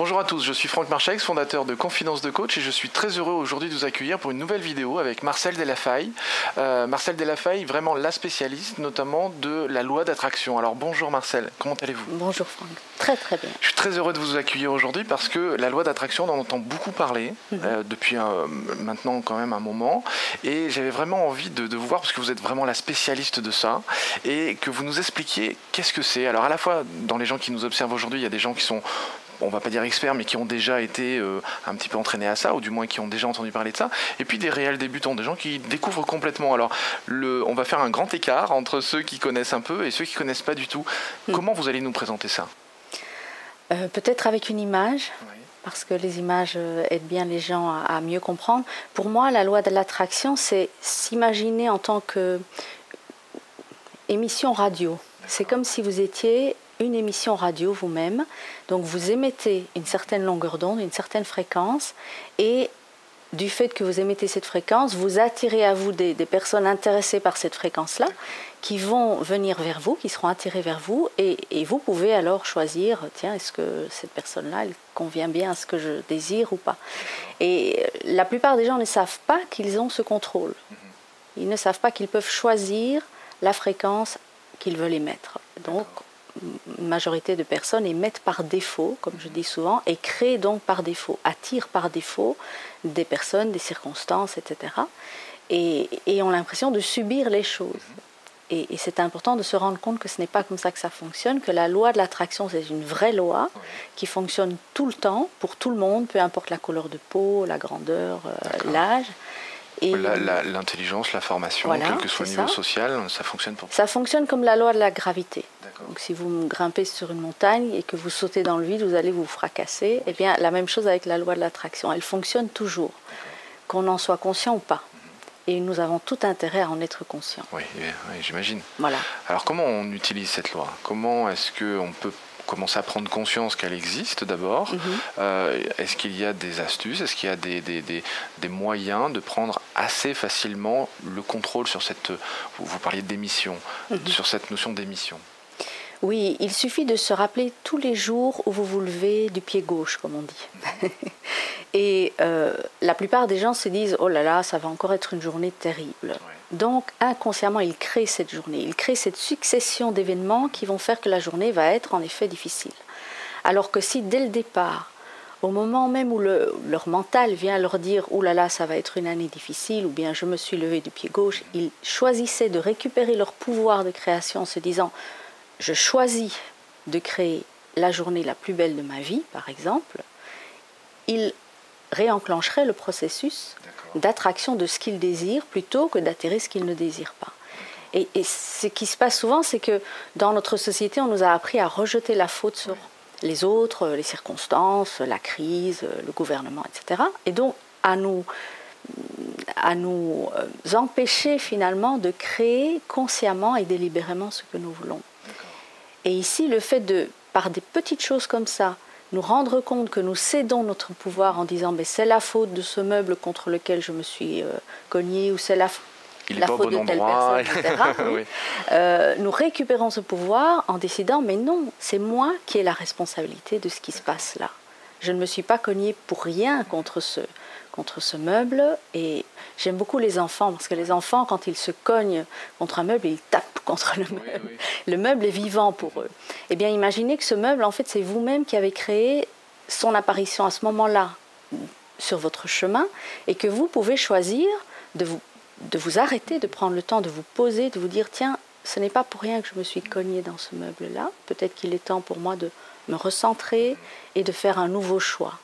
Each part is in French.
Bonjour à tous, je suis Franck Marchex, fondateur de Confidence de Coach et je suis très heureux aujourd'hui de vous accueillir pour une nouvelle vidéo avec Marcel Delafaille. Euh, Marcel Delafaille, vraiment la spécialiste notamment de la loi d'attraction. Alors bonjour Marcel, comment allez-vous? Bonjour Franck, très très bien. Je suis très heureux de vous accueillir aujourd'hui parce que la loi d'attraction, on en entend beaucoup parler mhm. euh, depuis maintenant quand même un moment et j'avais vraiment envie de, de vous voir parce que vous êtes vraiment la spécialiste de ça et que vous nous expliquiez qu'est-ce que c'est. Alors à la fois dans les gens qui nous observent aujourd'hui, il y a des gens qui sont on va pas dire experts, mais qui ont déjà été euh, un petit peu entraînés à ça, ou du moins qui ont déjà entendu parler de ça, et puis des réels débutants, des gens qui découvrent complètement. Alors, le, on va faire un grand écart entre ceux qui connaissent un peu et ceux qui connaissent pas du tout. Hmm. Comment vous allez nous présenter ça? Euh, Peut-être avec une image. Parce que les images euh, aident bien les gens à, mieux comprendre. Pour moi, la loi de l'attraction, c'est s'imaginer en tant que émission radio. C'est comme si vous étiez une émission radio vous-même. Donc vous émettez une certaine longueur d'onde, une certaine fréquence, et du fait que vous émettez cette fréquence, vous attirez à vous des, personnes intéressées par cette fréquence-là, qui vont venir vers vous, qui seront attirées vers vous, et, vous pouvez alors choisir, tiens, est-ce que cette personne-là, elle convient bien à ce que je désire ou pas. Et la plupart des gens ne savent pas qu'ils ont ce contrôle. Ils ne savent pas qu'ils peuvent choisir la fréquence qu'ils veulent émettre. Donc, majorité de personnes émettent par défaut, comme je dis souvent, et créent donc par défaut, attirent par défaut des personnes, des circonstances, etc. Et, ont l'impression de subir les choses. Et, c'est important de se rendre compte que ce n'est pas comme ça que ça fonctionne, que la loi de l'attraction, c'est une vraie loi qui fonctionne tout le temps, pour tout le monde, peu importe la couleur de peau, la grandeur, euh, l'âge. L'intelligence, la, formation, quel que soit le niveau social, ça fonctionne pour Ça fonctionne comme la loi de la gravité. Donc si vous grimpez sur une montagne et que vous sautez dans le vide, vous allez vous fracasser. Eh bien, la même chose avec la loi de l'attraction. Elle fonctionne toujours, qu'on en soit conscient ou pas. Et nous avons tout intérêt à en être conscient. Oui, oui j'imagine. Voilà. Alors comment on utilise cette loi? Comment est-ce qu'on peut commencer à prendre conscience qu'elle existe d'abord? Mhm. Euh, est-ce qu'il y a des astuces? Est-ce qu'il y a des, des, des, moyens de prendre assez facilement le contrôle sur cette... Vous, parliez d'émission, mhm. sur cette notion d'émission? Oui, il suffit de se rappeler tous les jours où vous vous levez du pied gauche, comme on dit. Et euh, la plupart des gens se disent, oh là là, ça va encore être une journée terrible. Donc inconsciemment, ils créent cette journée, ils créent cette succession d'événements qui vont faire que la journée va être en effet difficile. Alors que si dès le départ, au moment même où leur mental vient leur dire ⁇ Ouh là là, ça va être une année difficile ⁇ ou bien ⁇ Je me suis levé du pied gauche ⁇ ils choisissaient de récupérer leur pouvoir de création en se disant ⁇ Je choisis de créer la journée la plus belle de ma vie, par exemple ⁇ ils réenclencheraient le processus d'attraction de ce qu'ils désirent plutôt que d'attirer ce qu'ils ne désirent pas. Et, ce qui se passe souvent, c'est que dans notre société, on nous a appris à rejeter la faute sur les autres, les circonstances, la crise, le gouvernement, etc. Et donc à nous, à nous euh, empêcher finalement de créer consciemment et délibérément ce que nous voulons. Et ici, le fait de, par des petites choses comme ça, nous rendre compte que nous cédons notre pouvoir en disant mais c'est la faute de ce meuble contre lequel je me suis euh, cogné ou c'est la, faute de telle personne, etc. Euh, nous récupérons ce pouvoir en décidant mais non, c'est moi qui ai la responsabilité de ce qui se passe là. Je ne me suis pas cogné pour rien contre ce, contre ce meuble. Et j'aime beaucoup les enfants, parce que les enfants, quand ils se cognent contre un meuble, ils tapent contre le meuble. Le meuble est vivant pour eux. Eh bien, imaginez que ce meuble, en fait, c'est vous-même qui avez créé son apparition à ce moment-là sur votre chemin, et que vous pouvez choisir de vous, de vous arrêter, de prendre le temps de vous poser, de vous dire, tiens, ce n'est pas pour rien que je me suis cogné dans ce meuble-là. Peut-être qu'il est temps pour moi de me recentrer et de faire un nouveau choix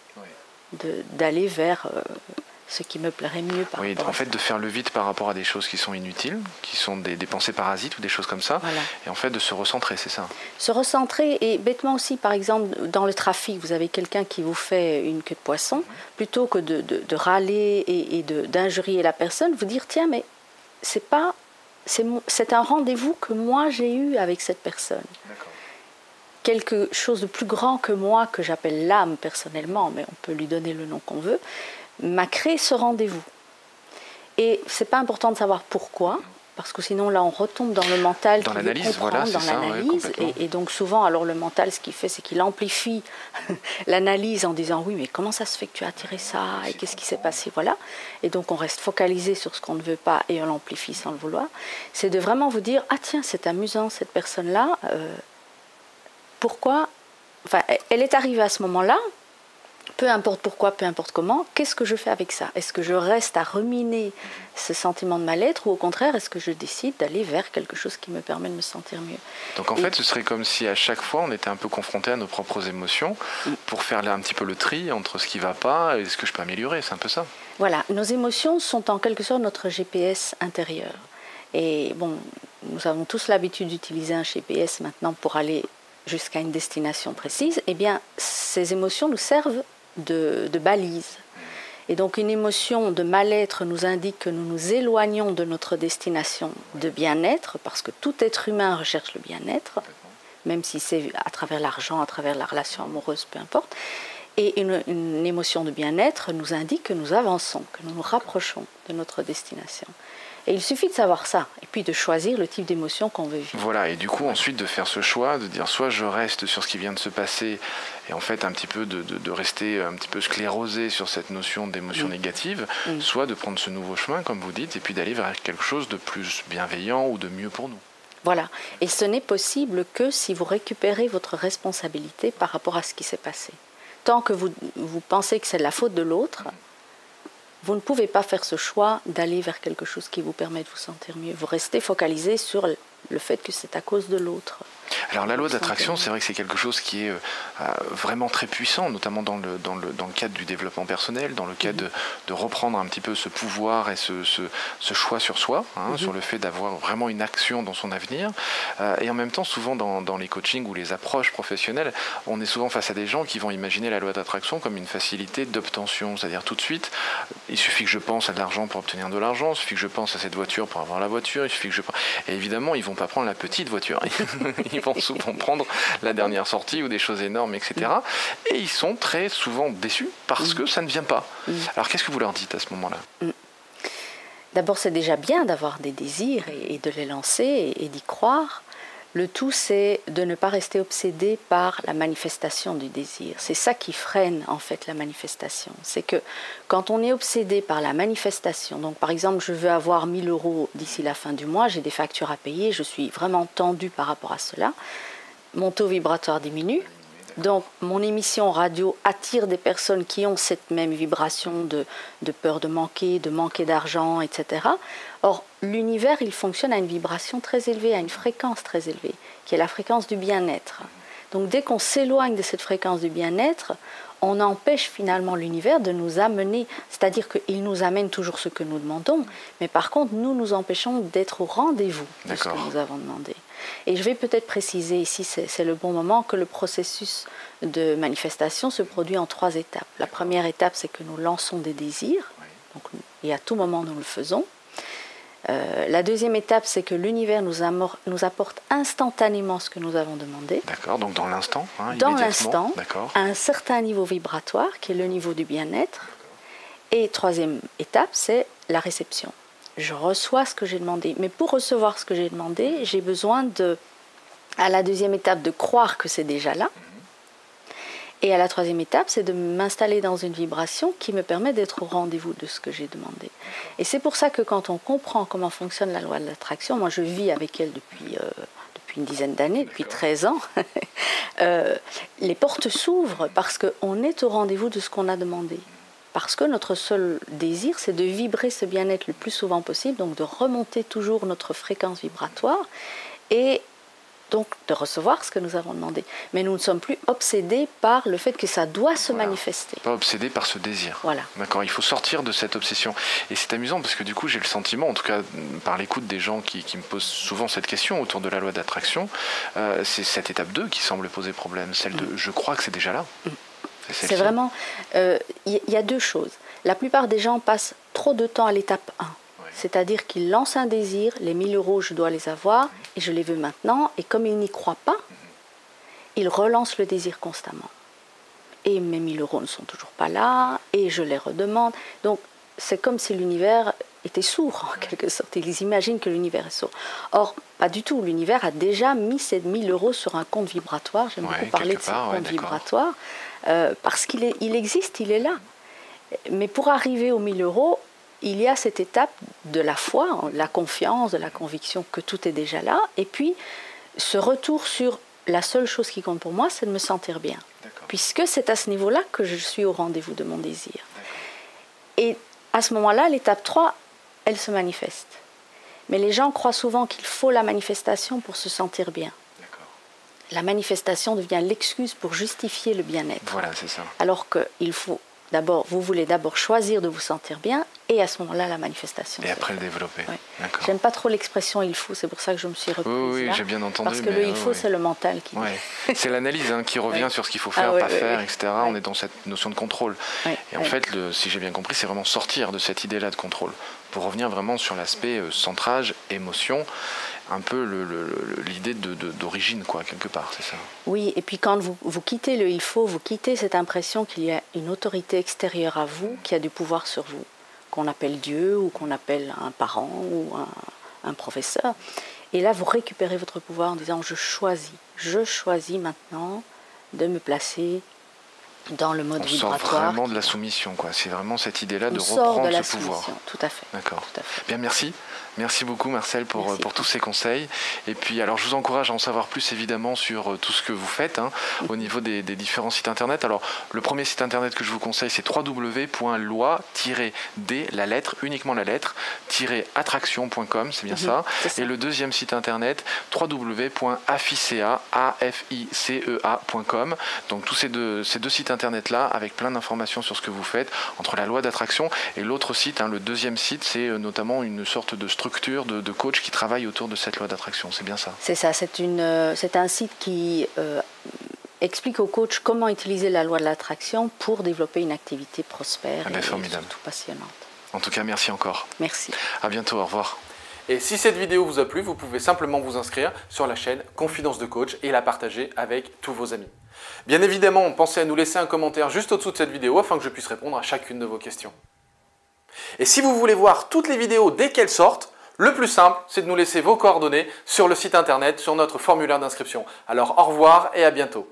d'aller vers euh, ce qui me plairait mieux. Par oui, en fait, de faire le vide par rapport à des choses qui sont inutiles, qui sont des, pensées parasites ou des choses comme ça. Et en fait, de se recentrer, c'est ça. Se recentrer, et bêtement aussi, par exemple, dans le trafic, vous avez quelqu'un qui vous fait une queue de poisson, plutôt que de, de, râler et, et d'injurier la personne, vous dire tiens, mais c'est pas. C'est un rendez-vous que moi j'ai eu avec cette personne quelque chose de plus grand que moi, que j'appelle l'âme personnellement, mais on peut lui donner le nom qu'on veut, m'a créé ce rendez-vous. Et c'est pas important de savoir pourquoi, parce que sinon là on retombe dans le mental, dans l'analyse, voilà, dans l'analyse, et, donc souvent alors le mental ce qu'il fait c'est qu'il amplifie l'analyse en disant oui mais comment ça se fait que tu as attiré ça et qu'est-ce qui s'est passé, voilà, et donc on reste focalisé sur ce qu'on ne veut pas et on l'amplifie sans le vouloir. C'est de vraiment vous dire ah tiens c'est amusant cette personne là, euh, pourquoi, enfin elle est arrivée à ce moment-là, peu importe pourquoi, peu importe comment, qu'est-ce que je fais avec ça? Est-ce que je reste à ruminer ce sentiment de mal-être ou au contraire, est-ce que je décide d'aller vers quelque chose qui me permet de me sentir mieux? Donc en fait, ce serait comme si à chaque fois, on était un peu confronté à nos propres émotions mm. pour faire un petit peu le tri entre ce qui ne va pas et ce que je peux améliorer. C'est un peu ça Voilà, nos émotions sont en quelque sorte notre GPS intérieur. Et bon, nous avons tous l'habitude d'utiliser un GPS maintenant pour aller jusqu'à une destination précise. Eh bien, ces émotions nous servent de, balises. Et donc une émotion de mal-être nous indique que nous nous éloignons de notre destination de bien-être, parce que tout être humain recherche le bien-être, même si c'est à travers l'argent, à travers la relation amoureuse, peu importe. Et une émotion de bien-être nous indique que nous avançons, que nous nous rapprochons de notre destination. Et il suffit de savoir ça, et puis de choisir le type d'émotion qu'on veut vivre. Voilà, et du coup ensuite de faire ce choix, de dire soit je reste sur ce qui vient de se passer, et en fait un petit peu de, de, rester un petit peu sclérosé sur cette notion d'émotion mm. négative, mm. soit de prendre ce nouveau chemin, comme vous dites, et puis d'aller vers quelque chose de plus bienveillant ou de mieux pour nous. Voilà, et ce n'est possible que si vous récupérez votre responsabilité par rapport à ce qui s'est passé. Tant que vous, vous pensez que c'est la faute de l'autre, vous ne pouvez pas faire ce choix d'aller vers quelque chose qui vous permet de vous sentir mieux. Vous restez focalisé sur le fait que c'est à cause de l'autre. Alors la loi d'attraction, c'est vrai que c'est quelque chose qui est euh, euh, vraiment très puissant, notamment dans le, dans, le, dans le cadre du développement personnel, dans le cadre mhm. de, de reprendre un petit peu ce pouvoir et ce, ce, ce choix sur soi, hein, mhm. sur le fait d'avoir vraiment une action dans son avenir. Euh, et en même temps, souvent dans, dans, les coachings ou les approches professionnelles, on est souvent face à des gens qui vont imaginer la loi d'attraction comme une facilité d'obtention, c'est-à-dire tout de suite, il suffit que je pense à de l'argent pour obtenir de l'argent, il suffit que je pense à cette voiture pour avoir la voiture, il suffit que je... Et évidemment, ils vont pas prendre la petite voiture. ils vont souvent prendre la dernière sortie ou des choses énormes, etc. Et ils sont très souvent déçus parce que ça ne vient pas. Alors qu'est-ce que vous leur dites à ce moment-là? Mm. D'abord, c'est déjà bien d'avoir des désirs et de les lancer et d'y croire. Le tout, c'est de ne pas rester obsédé par la manifestation du désir. C'est ça qui freine en fait la manifestation. C'est que quand on est obsédé par la manifestation, donc par exemple, je veux avoir 1000 euros d'ici la fin du mois, j'ai des factures à payer, je suis vraiment tendu par rapport à cela, mon taux vibratoire diminue, donc mon émission radio attire des personnes qui ont cette même vibration de, peur de manquer, de manquer d'argent, etc. Or, l'univers, il fonctionne à une vibration très élevée, à une fréquence très élevée, qui est la fréquence du bien-être. Donc dès qu'on s'éloigne de cette fréquence du bien-être, on empêche finalement l'univers de nous amener, c'est-à-dire qu'il nous amène toujours ce que nous demandons, mais par contre, nous nous empêchons d'être au rendez-vous de ce que nous avons demandé. Et je vais peut-être préciser ici, c'est le bon moment, que le processus de manifestation se produit en trois étapes. La première étape, c'est que nous lançons des désirs, donc, et à tout moment nous le faisons. Euh, la deuxième étape, c'est que l'univers nous, nous, apporte instantanément ce que nous avons demandé. D'accord, donc dans l'instant hein, Dans l'instant, à un certain niveau vibratoire, qui est le niveau du bien-être. Et troisième étape, c'est la réception je reçois ce que j'ai demandé. Mais pour recevoir ce que j'ai demandé, j'ai besoin de, à la deuxième étape, de croire que c'est déjà là. Et à la troisième étape, c'est de m'installer dans une vibration qui me permet d'être au rendez-vous de ce que j'ai demandé. Et c'est pour ça que quand on comprend comment fonctionne la loi de l'attraction, moi je vis avec elle depuis, euh, depuis une dizaine d'années, depuis 13 ans, euh, les portes s'ouvrent parce qu'on est au rendez-vous de ce qu'on a demandé parce que notre seul désir, c'est de vibrer ce bien-être le plus souvent possible, donc de remonter toujours notre fréquence vibratoire et donc de recevoir ce que nous avons demandé. Mais nous ne sommes plus obsédés par le fait que ça doit se manifester. Pas obsédés par ce désir. Voilà. D'accord, il faut sortir de cette obsession. Et c'est amusant parce que du coup, j'ai le sentiment, en tout cas par l'écoute des gens qui, me posent souvent cette question autour de la loi d'attraction, euh, c'est cette étape 2 qui semble poser problème, celle de mm. je crois que c'est déjà là. Mm. C'est vraiment. Il euh, y, a deux choses. La plupart des gens passent trop de temps à l'étape 1. C'est-à-dire qu'ils lancent un désir, les 1000 euros, je dois les avoir, et je les veux maintenant, et comme ils n'y croient pas, ils relancent le désir constamment. Et mes 1000 euros ne sont toujours pas là, et je les redemande. Donc, c'est comme si l'univers été sourds en quelque sorte. Ils imaginent que l'univers est sourd. Or, pas du tout. L'univers a déjà mis ces 1000 euros sur un compte vibratoire. J'aime beaucoup parler de ce compte vibratoire. Euh, parce qu'il il existe, il est là. Mais pour arriver aux 1000 euros, il y a cette étape de la foi, la confiance, de la conviction que tout est déjà là. Et puis, ce retour sur la seule chose qui compte pour moi, c'est de me sentir bien. Puisque c'est à ce niveau-là que je suis au rendez-vous de mon désir. Et à ce moment-là, l'étape 3, elle se manifeste. Mais les gens croient souvent qu'il faut la manifestation pour se sentir bien. La manifestation devient l'excuse pour justifier le bien-être. Voilà, c'est ça. Alors qu'il faut D'abord, vous voulez d'abord choisir de vous sentir bien et à ce moment-là, la manifestation. Et après le développer. J'aime pas trop l'expression il faut, c'est pour ça que je me suis reprise. Oui, oui j'ai bien entendu. Parce que le il faut, c'est le mental qui. c'est l'analyse hein, qui revient sur ce qu'il faut faire, ah pas faire, etc. On est dans cette notion de contrôle. et en fait, le, si j'ai bien compris, c'est vraiment sortir de cette idée-là de contrôle pour revenir vraiment sur l'aspect euh, centrage, émotion un peu l'idée d'origine, quoi, quelque part, c'est ça Oui, et puis quand vous, vous, quittez le il faut, vous quittez cette impression qu'il y a une autorité extérieure à vous qui a du pouvoir sur vous, qu'on appelle Dieu ou qu'on appelle un parent ou un, un, professeur. Et là, vous récupérez votre pouvoir en disant je choisis, je choisis maintenant de me placer dans le mode on vibratoire. Sort vraiment de la soumission, quoi. C'est vraiment cette idée-là de reprendre de ce pouvoir. Tout à fait. D'accord. Bien, merci. Merci beaucoup Marcel pour, pour tous ces conseils. Et puis alors je vous encourage à en savoir plus évidemment sur euh, tout ce que vous faites hein, au niveau des, différents sites internet. Alors le premier site internet que je vous conseille c'est www.loi-d, la lettre, uniquement la lettre, attraction.com, c'est bien mhm, ça. Et le deuxième site internet www.afficea.com. Donc tous ces deux, ces deux sites internet là avec plein d'informations sur ce que vous faites entre la loi d'attraction et l'autre site, hein, le deuxième site c'est euh, notamment une sorte de structure de, de coach qui travaillent autour de cette loi d'attraction. C'est bien ça? C'est ça. C'est, euh, c'est un site qui euh, explique aux coachs comment utiliser la loi de l'attraction pour développer une activité prospère ah ben, et formidable. surtout passionnante. En tout cas, merci encore. Merci. À bientôt. Au revoir. Et si cette vidéo vous a plu, vous pouvez simplement vous inscrire sur la chaîne Confidence de Coach et la partager avec tous vos amis. Bien évidemment, pensez à nous laisser un commentaire juste au-dessous de cette vidéo afin que je puisse répondre à chacune de vos questions. Et si vous voulez voir toutes les vidéos dès qu'elles sortent, le plus simple, c'est de nous laisser vos coordonnées sur le site internet, sur notre formulaire d'inscription. Alors au revoir et à bientôt.